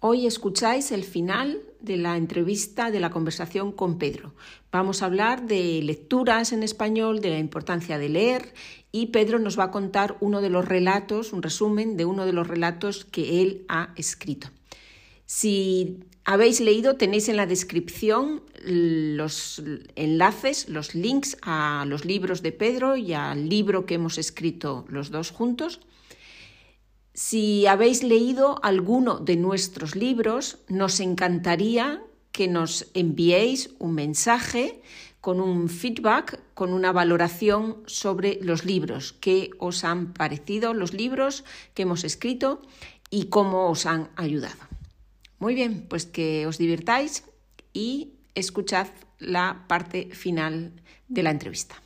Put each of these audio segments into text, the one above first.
Hoy escucháis el final de la entrevista, de la conversación con Pedro. Vamos a hablar de lecturas en español, de la importancia de leer y Pedro nos va a contar uno de los relatos, un resumen de uno de los relatos que él ha escrito. Si habéis leído, tenéis en la descripción los enlaces, los links a los libros de Pedro y al libro que hemos escrito los dos juntos. Si habéis leído alguno de nuestros libros, nos encantaría que nos enviéis un mensaje con un feedback, con una valoración sobre los libros, qué os han parecido los libros que hemos escrito y cómo os han ayudado. Muy bien, pues que os divirtáis y escuchad la parte final de la entrevista.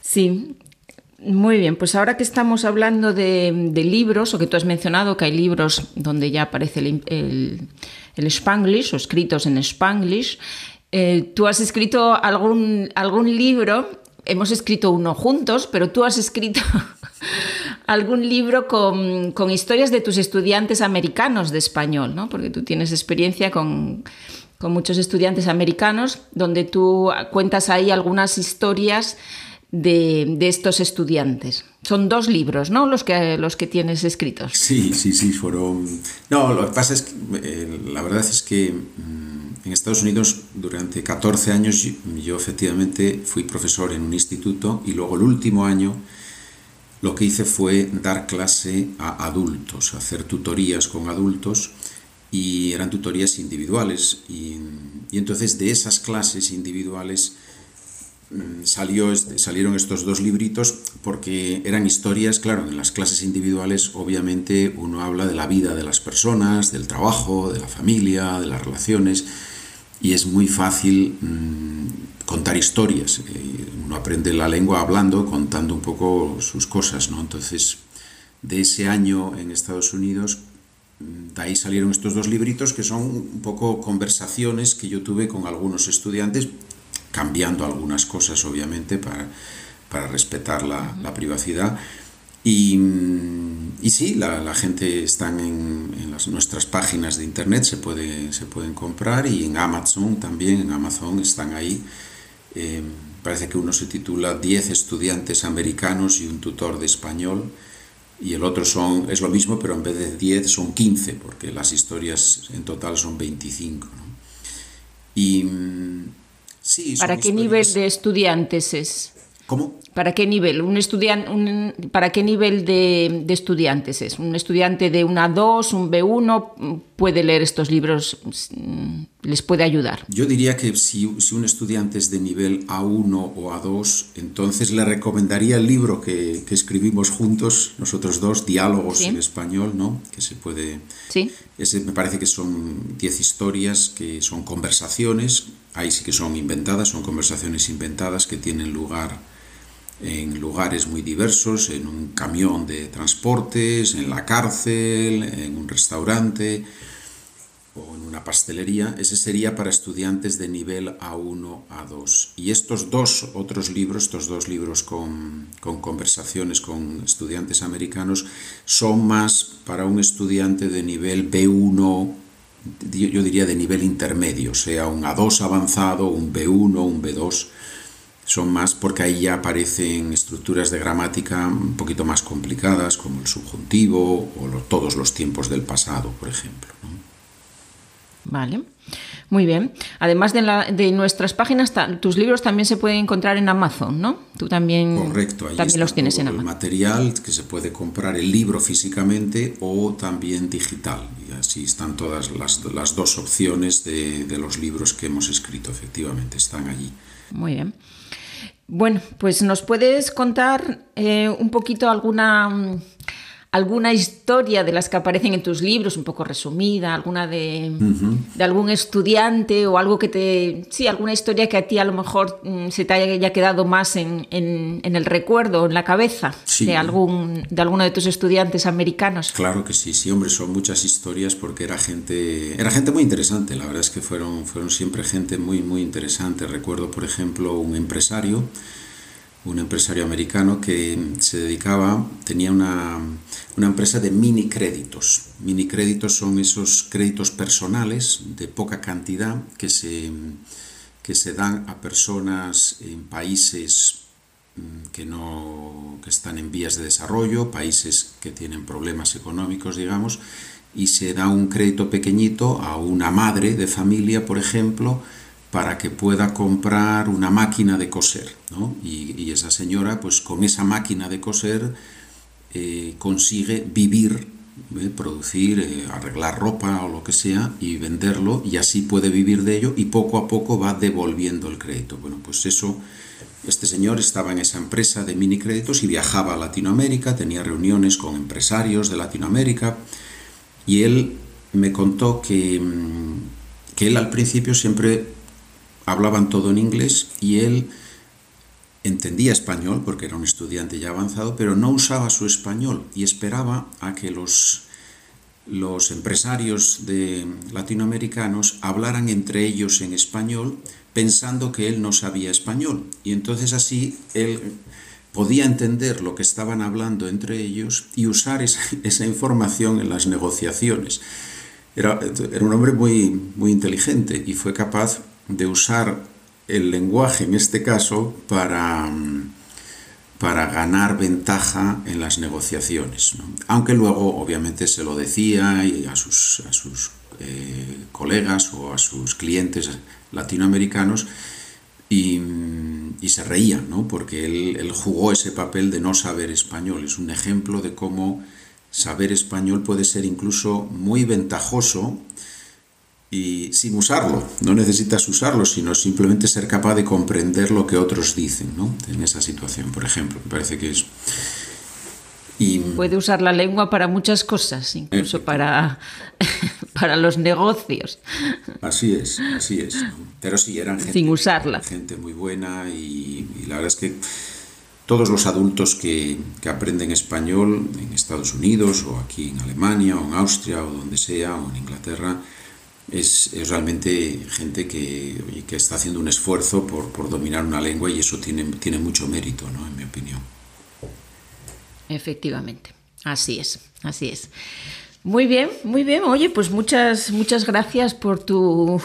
Sí, muy bien, pues ahora que estamos hablando de, libros, o que tú has mencionado que hay libros donde ya aparece el, Spanglish o escritos en Spanglish, eh, tú has escrito algún, algún libro, hemos escrito uno juntos, pero tú has escrito algún libro con, con, historias de tus estudiantes americanos de español, ¿no? porque tú tienes experiencia con, con muchos estudiantes americanos, donde tú cuentas ahí algunas historias de, estos estudiantes. Son dos libros, ¿no? Los que, los que tienes escritos. Sí, sí, sí, fueron... No, lo que pasa es que eh, la verdad es que mm, en Estados Unidos durante 14 años yo, efectivamente fui profesor en un instituto y luego el último año lo que hice fue dar clase a adultos, hacer tutorías con adultos y eran tutorías individuales y, y entonces de esas clases individuales Mm, salió, salieron estos dos libritos porque eran historias, claro, en las clases individuales obviamente uno habla de la vida de las personas, del trabajo, de la familia, de las relaciones, y es muy fácil mm, contar historias. Eh, uno aprende la lengua hablando, contando un poco sus cosas, ¿no? Entonces, de ese año en Estados Unidos, mm, de ahí salieron estos dos libritos que son un poco conversaciones que yo tuve con algunos estudiantes cambiando algunas cosas, obviamente, para, para respetar la, la privacidad. Y, y, sí, la, la gente está en, en las, nuestras páginas de internet, se, puede, se pueden comprar y en Amazon también, en Amazon están ahí. Eh, parece que uno se titula 10 estudiantes americanos y un tutor de español y el otro son, es lo mismo, pero en vez de 10 son 15, porque las historias en total son 25. ¿no? Y, ¿Para qué nivel de estudiantes es? ¿Cómo? ¿Para qué nivel? Un un, ¿Para qué nivel de, estudiantes es? ¿Un estudiante de una 2, un B1 puede leer estos libros? Mm, ¿Les puede ayudar? Yo diría que si, si un estudiante es de nivel A1 o A2, entonces le recomendaría el libro que, que escribimos juntos, nosotros dos, Diálogos en Español, ¿no? Que se puede... Sí. Ese me parece que son 10 historias que son conversaciones, ahí sí que son inventadas, son conversaciones inventadas que tienen lugar en lugares muy diversos, en un camión de transportes, en la cárcel, en un restaurante o en una pastelería. Ese sería para estudiantes de nivel A1, A2. Y estos dos otros libros, estos dos libros con, con conversaciones con estudiantes americanos, son más para un estudiante de nivel B1, yo diría de nivel intermedio, sea un A2 avanzado, un B1, un B2 son más porque ahí ya aparecen estructuras de gramática un poquito más complicadas, como el subjuntivo o todos los tiempos del pasado, por ejemplo. Vale, muy bien. Además de, nuestras páginas, tus libros también se pueden encontrar en Amazon, ¿no? Tú también, Correcto, también los tienes en Amazon. El material que se puede comprar el libro físicamente o también digital. Y así están todas las, las dos opciones de, de los libros que hemos escrito, efectivamente, están allí. Muy bien. Bueno, pues nos puedes contar eh, un poquito alguna, mm, alguna historia de las que aparecen en tus libros, un poco resumida, alguna de, algún estudiante o algo que te... Sí, alguna historia que a ti a lo mejor mm, se te haya quedado más en, el recuerdo, en la cabeza de, algún, de alguno de tus estudiantes americanos. Claro que sí, sí, hombre, son muchas historias porque era gente, era gente muy interesante, la verdad es que fueron, fueron siempre gente muy, muy interesante. Recuerdo, por ejemplo, un empresario un empresario americano que se dedicaba, tenía una, una empresa de mini créditos. Mini créditos son esos créditos personales de poca cantidad que se, que se dan a personas en países mm, que, no, que están en vías de desarrollo, países que tienen problemas económicos, digamos, y se da un crédito pequeñito a una madre de familia, por ejemplo, para que pueda comprar una máquina de coser. ¿no? Y, esa señora, pues con esa máquina de coser, eh, consigue vivir, ¿eh? producir, eh, arreglar ropa o lo que sea y venderlo y así puede vivir de ello y poco a poco va devolviendo el crédito. Bueno, pues eso, este señor estaba en esa empresa de mini créditos y viajaba a Latinoamérica, tenía reuniones con empresarios de Latinoamérica y él me contó que, mm, que él al principio siempre hablaban todo en inglés y él entendía español porque era un estudiante ya avanzado, pero no usaba su español y esperaba a que los, los empresarios de latinoamericanos hablaran entre ellos en español pensando que él no sabía español. Y entonces así él podía entender lo que estaban hablando entre ellos y usar esa, esa información en las negociaciones. Era, era, un hombre muy, muy inteligente y fue capaz de usar el lenguaje en este caso para, para ganar ventaja en las negociaciones. Aunque luego obviamente se lo decía a sus, a sus eh, colegas o a sus clientes latinoamericanos y, se reía, ¿no? porque él, él jugó ese papel de no saber español. Es un ejemplo de cómo saber español puede ser incluso muy ventajoso y sin usarlo. No necesitas usarlo, sino simplemente ser capaz de comprender lo que otros dicen ¿no? en esa situación, por ejemplo. Me parece que es... Y... Puede usar la lengua para muchas cosas, incluso para, para los negocios. Así es, así es. Pero sí, eran gente, Sin usarla. gente muy buena y, y la verdad es que todos los adultos que, que, aprenden español en Estados Unidos o aquí en Alemania o en Austria o donde sea o en Inglaterra, es, es realmente gente que, que, está haciendo un esfuerzo por, por, dominar una lengua y eso tiene, tiene mucho mérito, ¿no? en mi opinión. Efectivamente, así es, así es. Muy bien, muy bien. Oye, pues muchas, muchas gracias por tu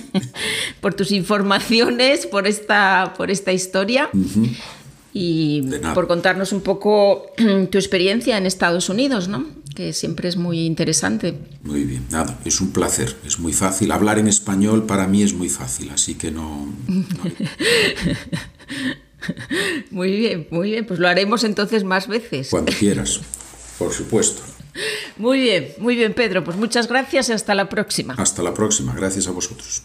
por tus informaciones, por esta, por esta historia. Uh -huh y por contarnos un poco tu experiencia en Estados Unidos, ¿no? Que siempre es muy interesante. Muy bien, nada, es un placer, es muy fácil. Hablar en español para mí es muy fácil, así que no... no... muy bien, muy bien, pues lo haremos entonces más veces. Cuando quieras, por supuesto. Muy bien, muy bien, Pedro, pues muchas gracias y hasta la próxima. Hasta la próxima, gracias a vosotros.